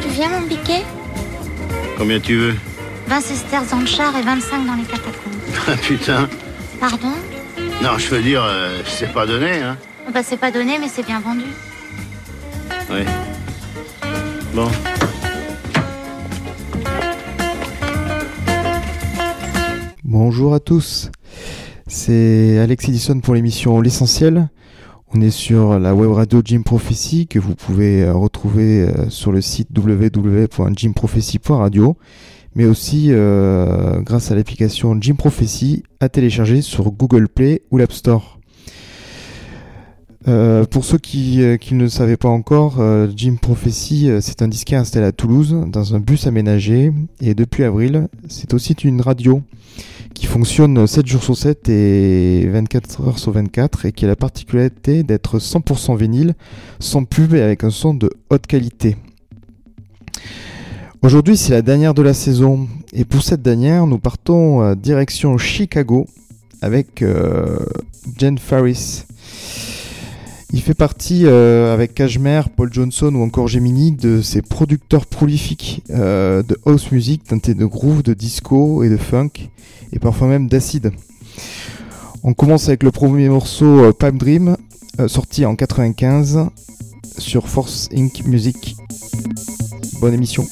Tu viens mon piquet Combien tu veux 20 sesterces dans le char et 25 dans les catacombes. Ah putain Pardon Non, je veux dire, euh, c'est pas donné, hein Bah c'est pas donné mais c'est bien vendu. Oui. Bon. Bonjour à tous, c'est Alex Edison pour l'émission L'essentiel. On est sur la web radio Jim Prophecy que vous pouvez euh, retrouver euh, sur le site www.jimprophecy.radio, mais aussi euh, grâce à l'application Jim Prophecy à télécharger sur Google Play ou l'App Store. Pour ceux qui, ne le savaient pas encore, Jim Prophecy, c'est un disquaire installé à Toulouse dans un bus aménagé et depuis avril, c'est aussi une radio qui fonctionne 7 jours sur 7 et 24 heures sur 24 et qui a la particularité d'être 100% vinyle, sans pub et avec un son de haute qualité. Aujourd'hui, c'est la dernière de la saison et pour cette dernière, nous partons euh, direction Chicago avec euh, Jen Farris. Il fait partie, euh, avec Cashmere, Paul Johnson ou encore Gemini, de ces producteurs prolifiques euh, de house music teintés de groove, de disco et de funk, et parfois même d'acide. On commence avec le premier morceau Pipe Dream, euh, sorti en 95 sur Force Inc. Music. Bonne émission.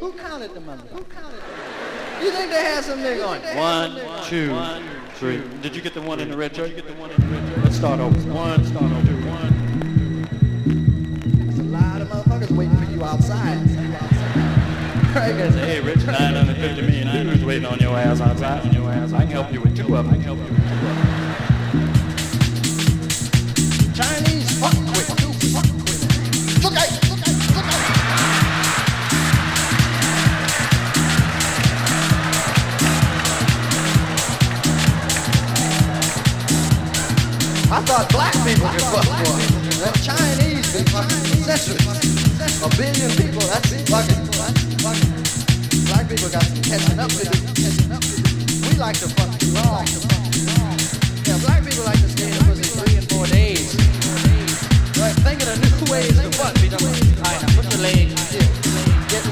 Who counted the money? Who counted them? You think they had some nigga on it? One, two, three. Did you get the one in the red shirt? You get the one in the red shirt. Let's start over. One, start over. Craig I say, hey, Rich, 950 million dudes waiting on your ass outside. Your ass. I can help you with two of them. I can help you with two of them. Chinese fuck with Look at look at look at I thought black people could fuck more. That Chinese been fucking for centuries. A billion people, that's fucking, that's fucking. Black people got some catching up to do. We like to fuck too long. Yeah, black people like to stay in three and four days. Right, think of new ways to fuck. Be done. All right, now put your leg. Get,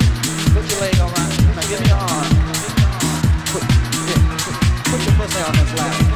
put your leg on right. Give me your arm. Put, yeah, put, put your pussy on this lap.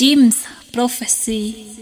James Prophecy.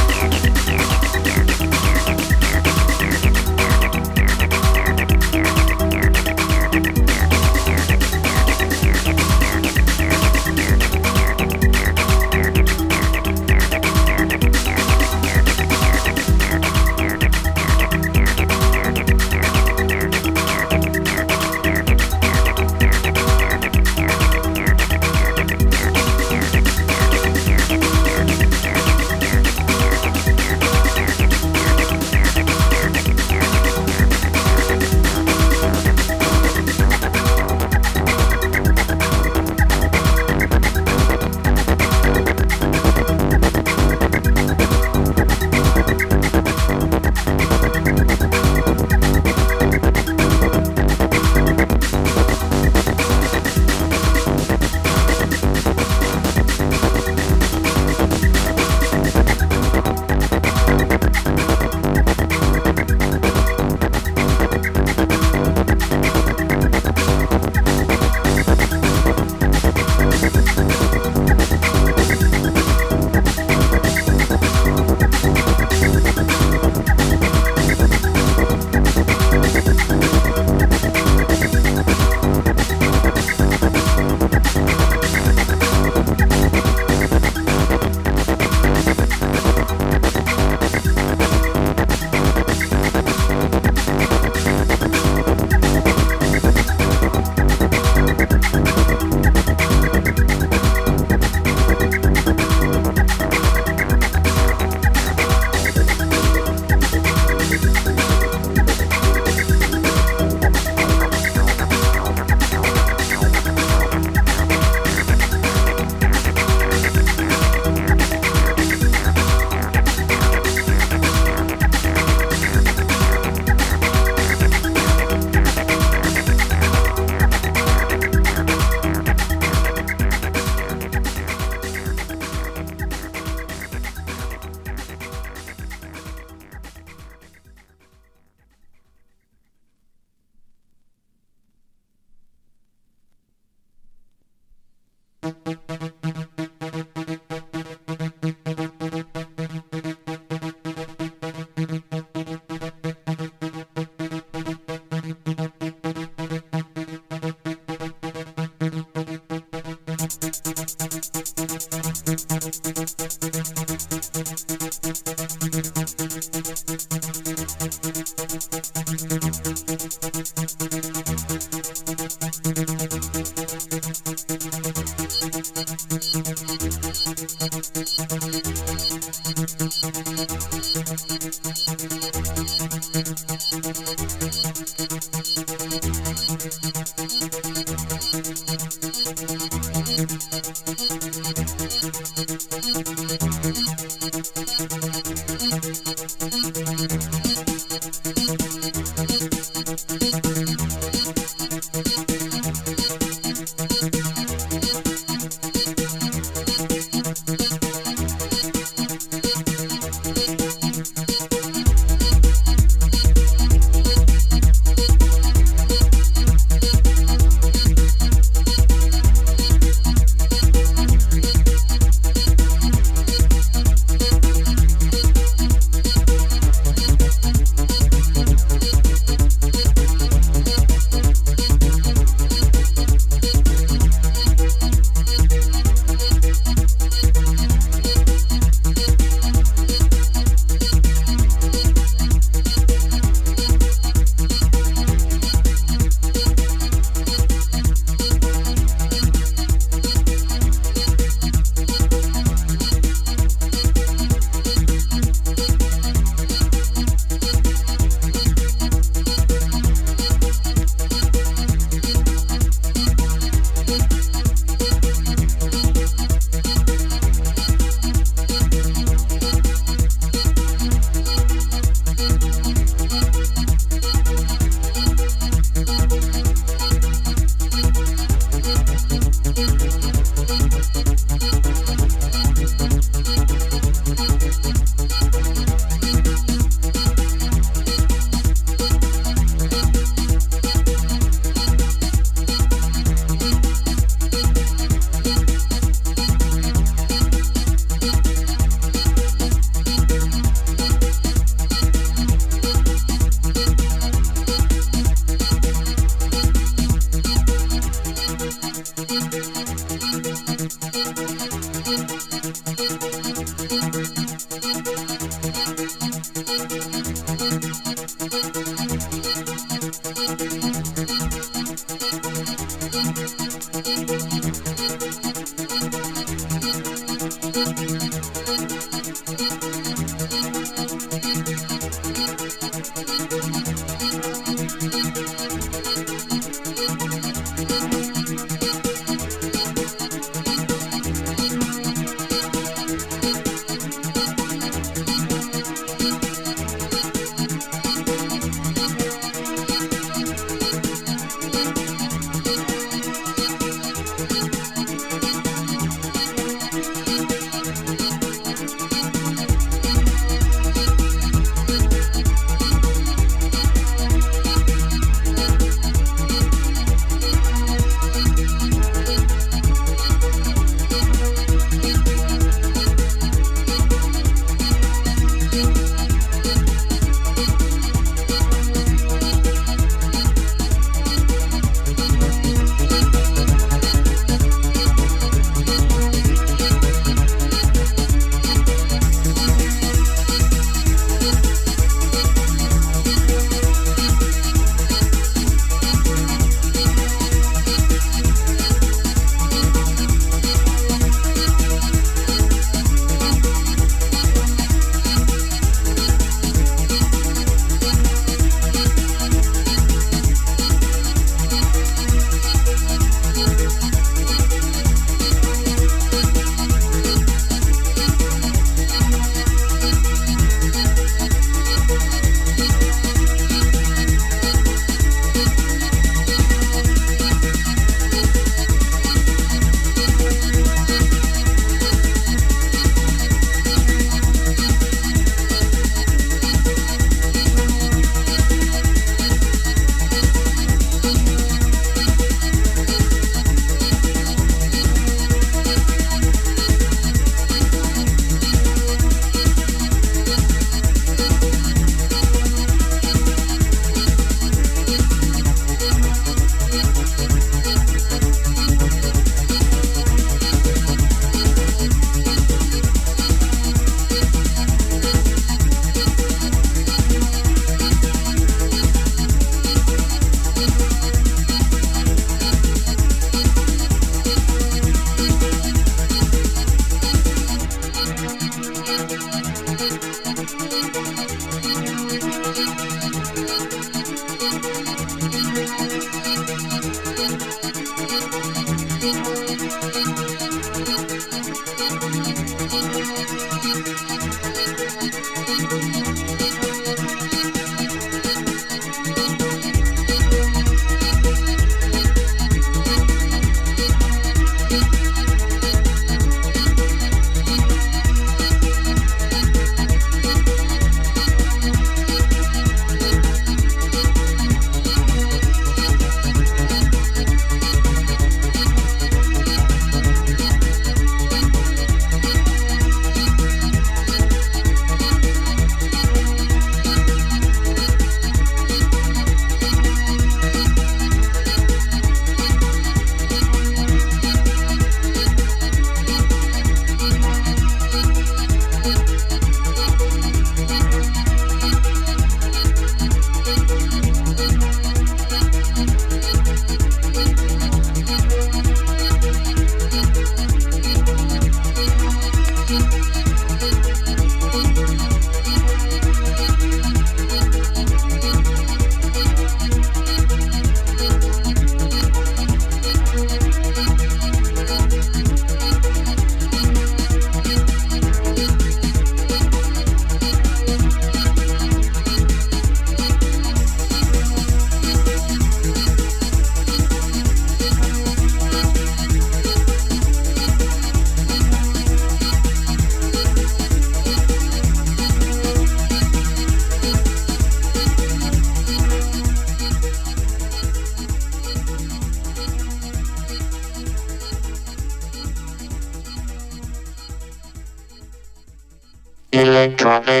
On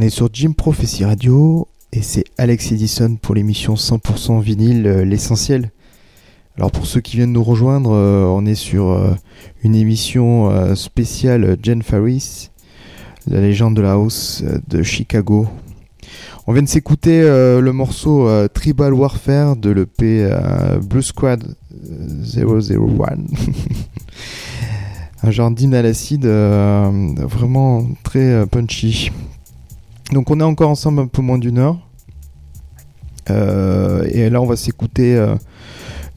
est sur Jim Prophecy Radio et c'est Alex Edison pour l'émission 100% vinyle, euh, l'essentiel. Alors pour ceux qui viennent nous rejoindre, euh, on est sur euh, une émission spéciale Jen Farris, la légende de la house de Chicago. On vient de s'écouter euh, le morceau euh, Tribal Warfare de l'EP euh, Blue Squad euh, 001. un genre d'hymne à vraiment très punchy. Donc on est encore ensemble un peu moins d'une heure. Et là on va s'écouter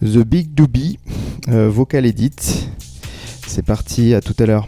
The Big Doobie, vocal edit. C'est parti, à tout à l'heure.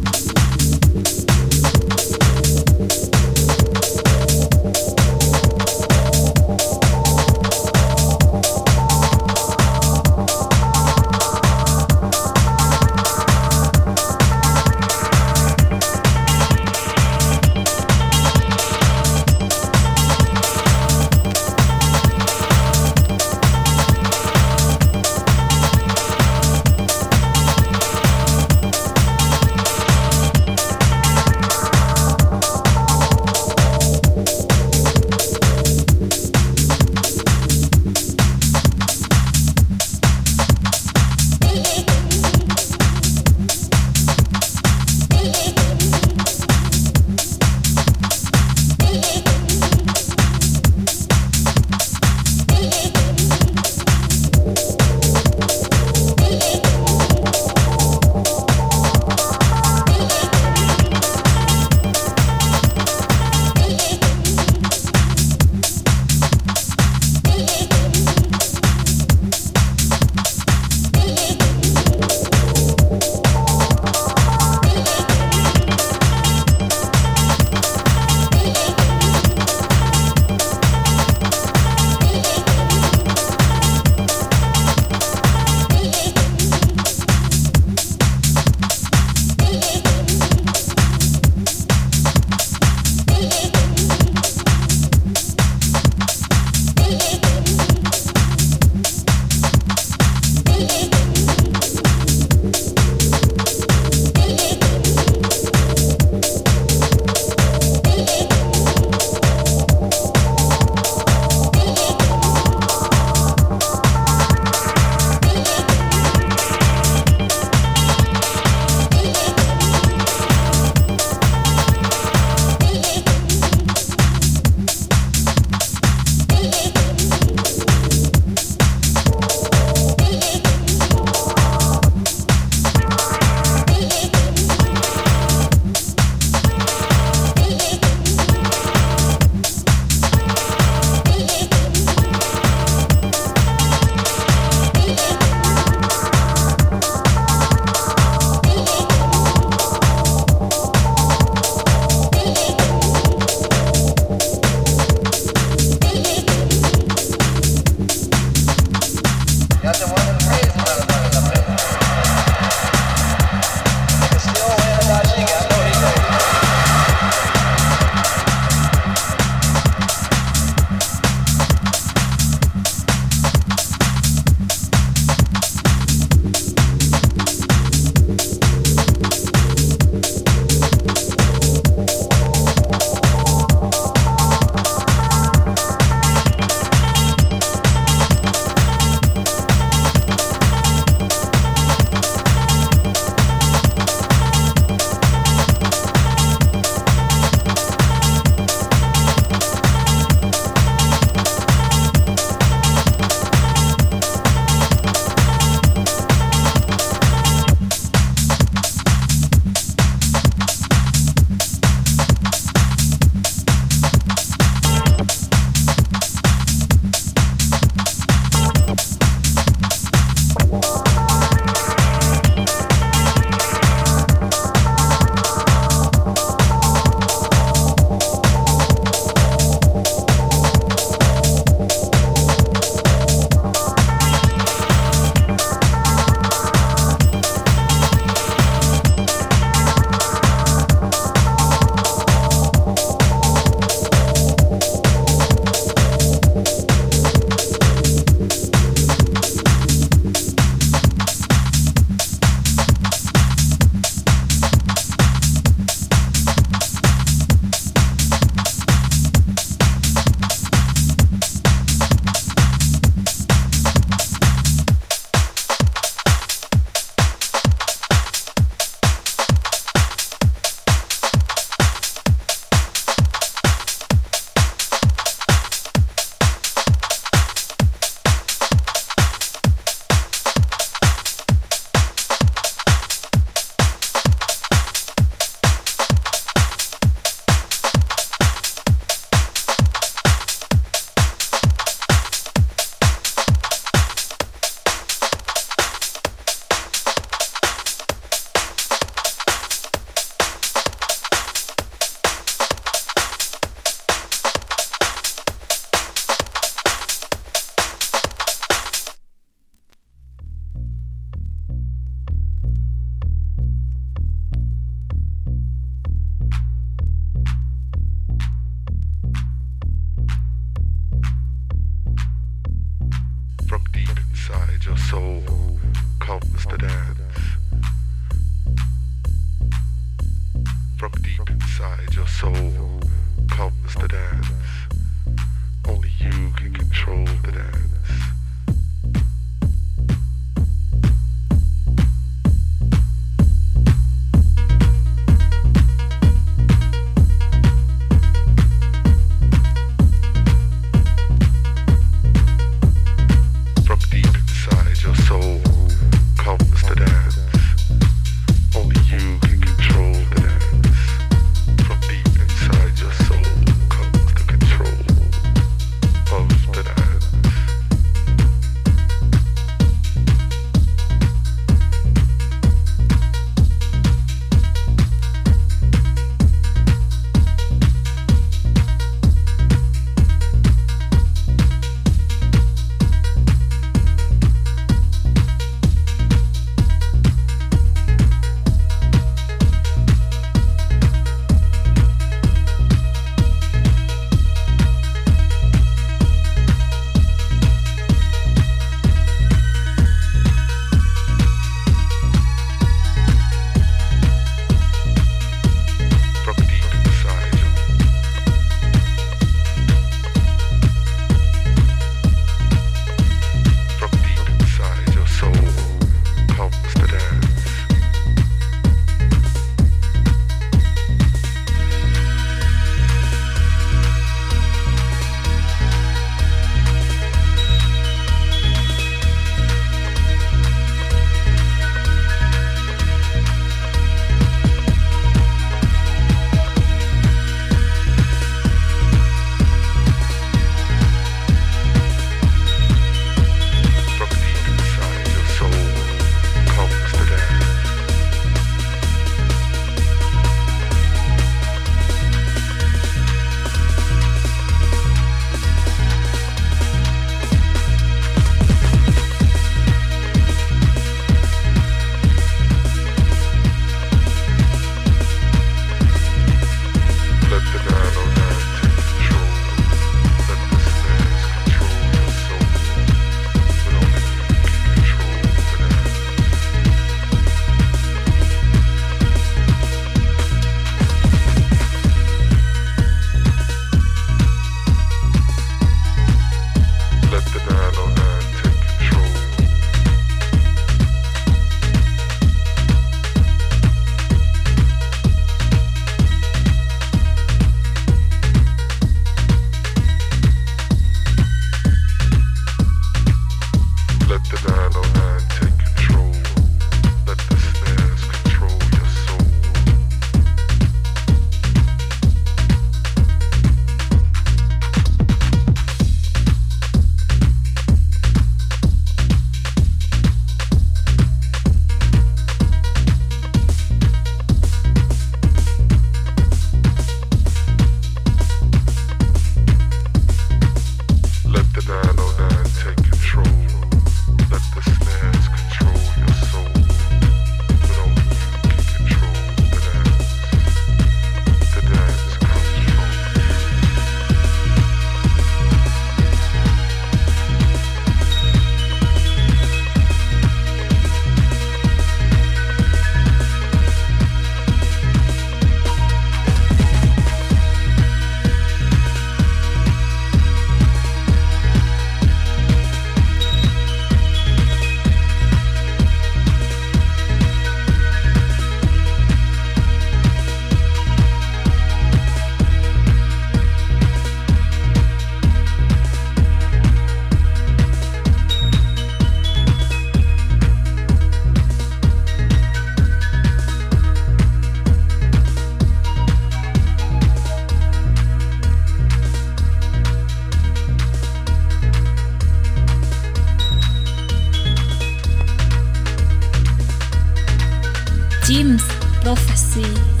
Jim's Prophecy.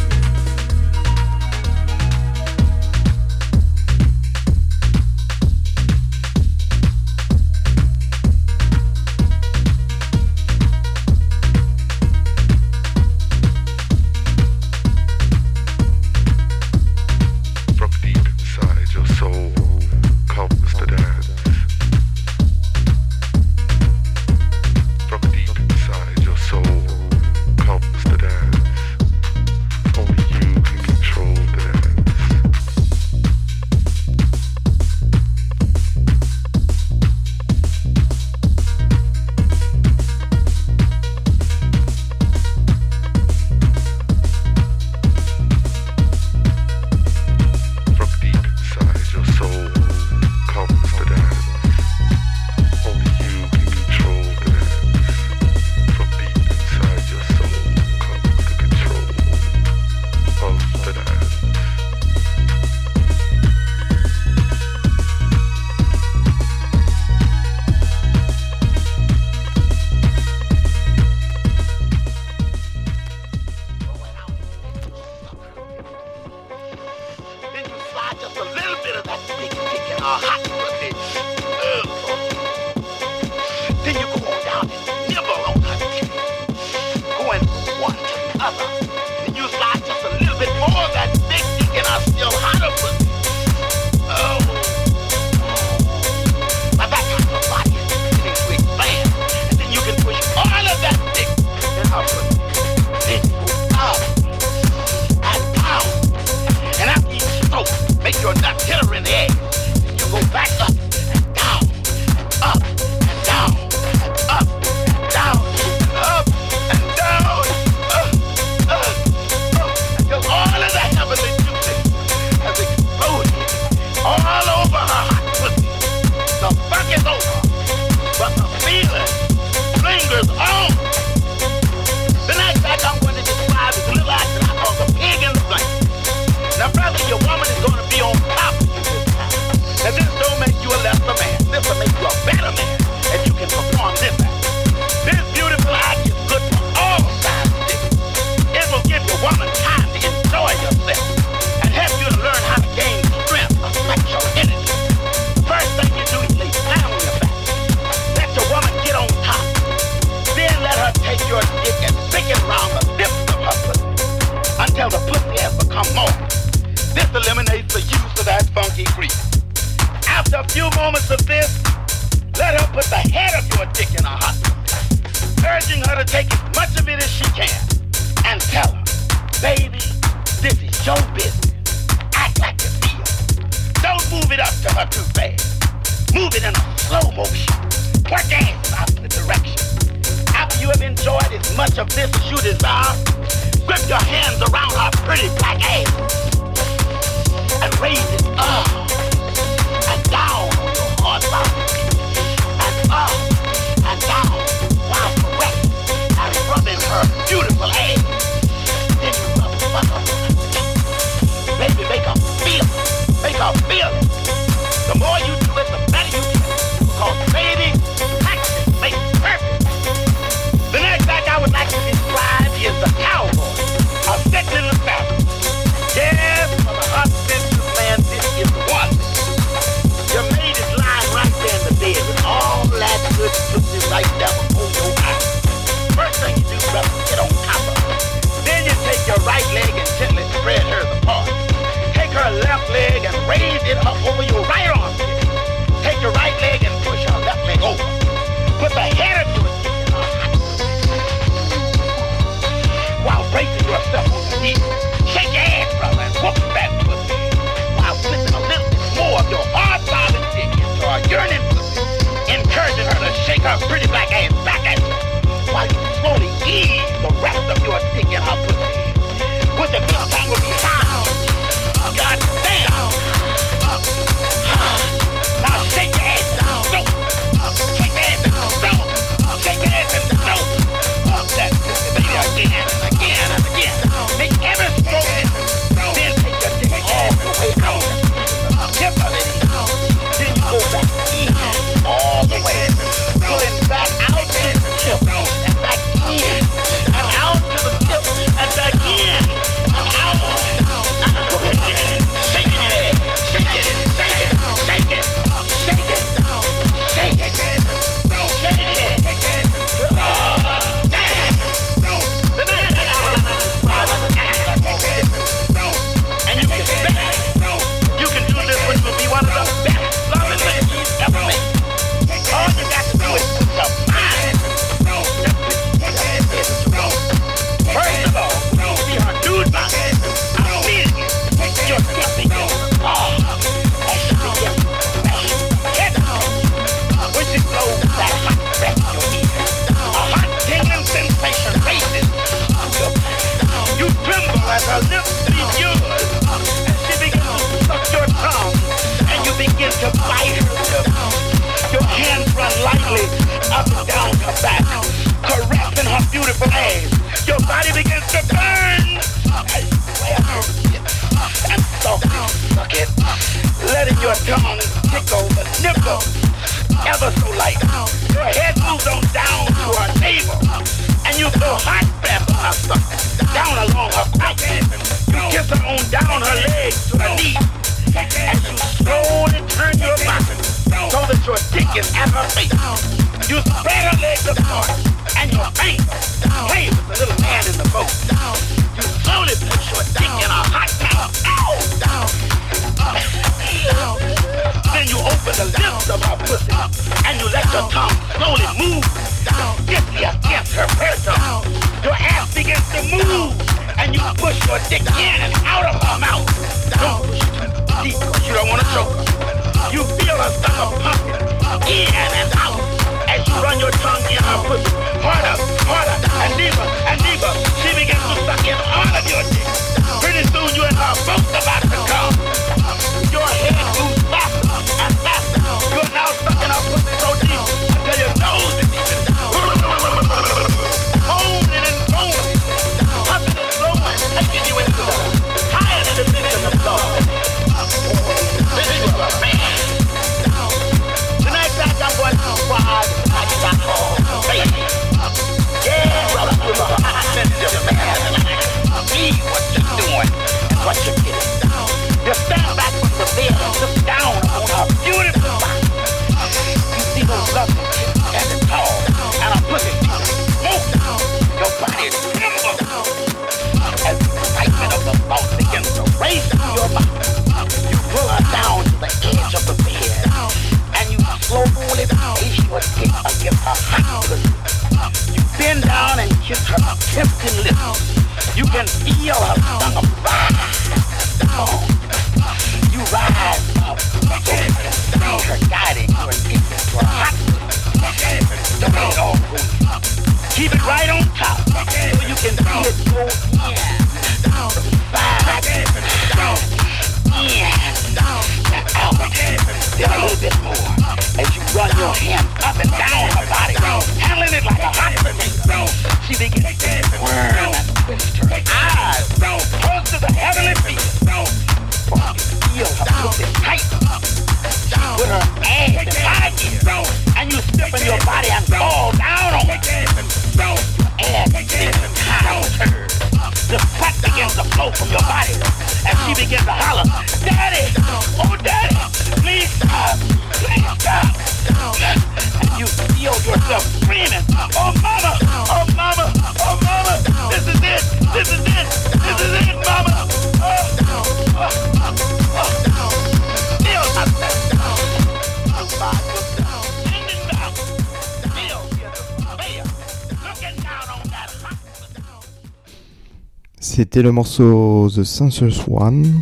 C'était le morceau The Sensuous One.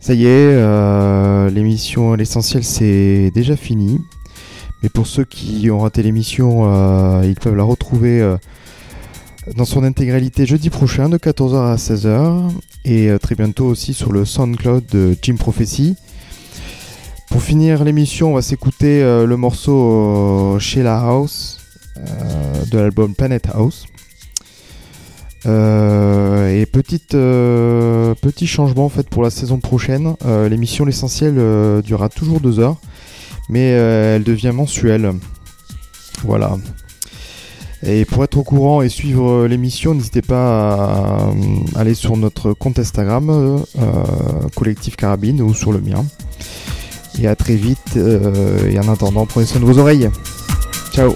Ça y est, euh, l'émission L'essentiel c'est déjà fini. Mais pour ceux qui ont raté l'émission, euh, ils peuvent la retrouver euh, dans son intégralité jeudi prochain de 14h à 16h. Et euh, très bientôt aussi sur le SoundCloud de Jim Prophecy. Pour finir l'émission, on va s'écouter le morceau euh, Sheila House de l'album Planet House. Euh, et euh, petit changement en fait pour la saison prochaine. Euh, L'émission L'essentiel durera toujours deux heures, mais elle devient mensuelle. Voilà. Et pour être au courant et suivre l'émission, n'hésitez pas à euh, aller sur notre compte Instagram, Collectif Carabine, ou sur le mien. Et à très vite. et en attendant, prenez soin de vos oreilles. Ciao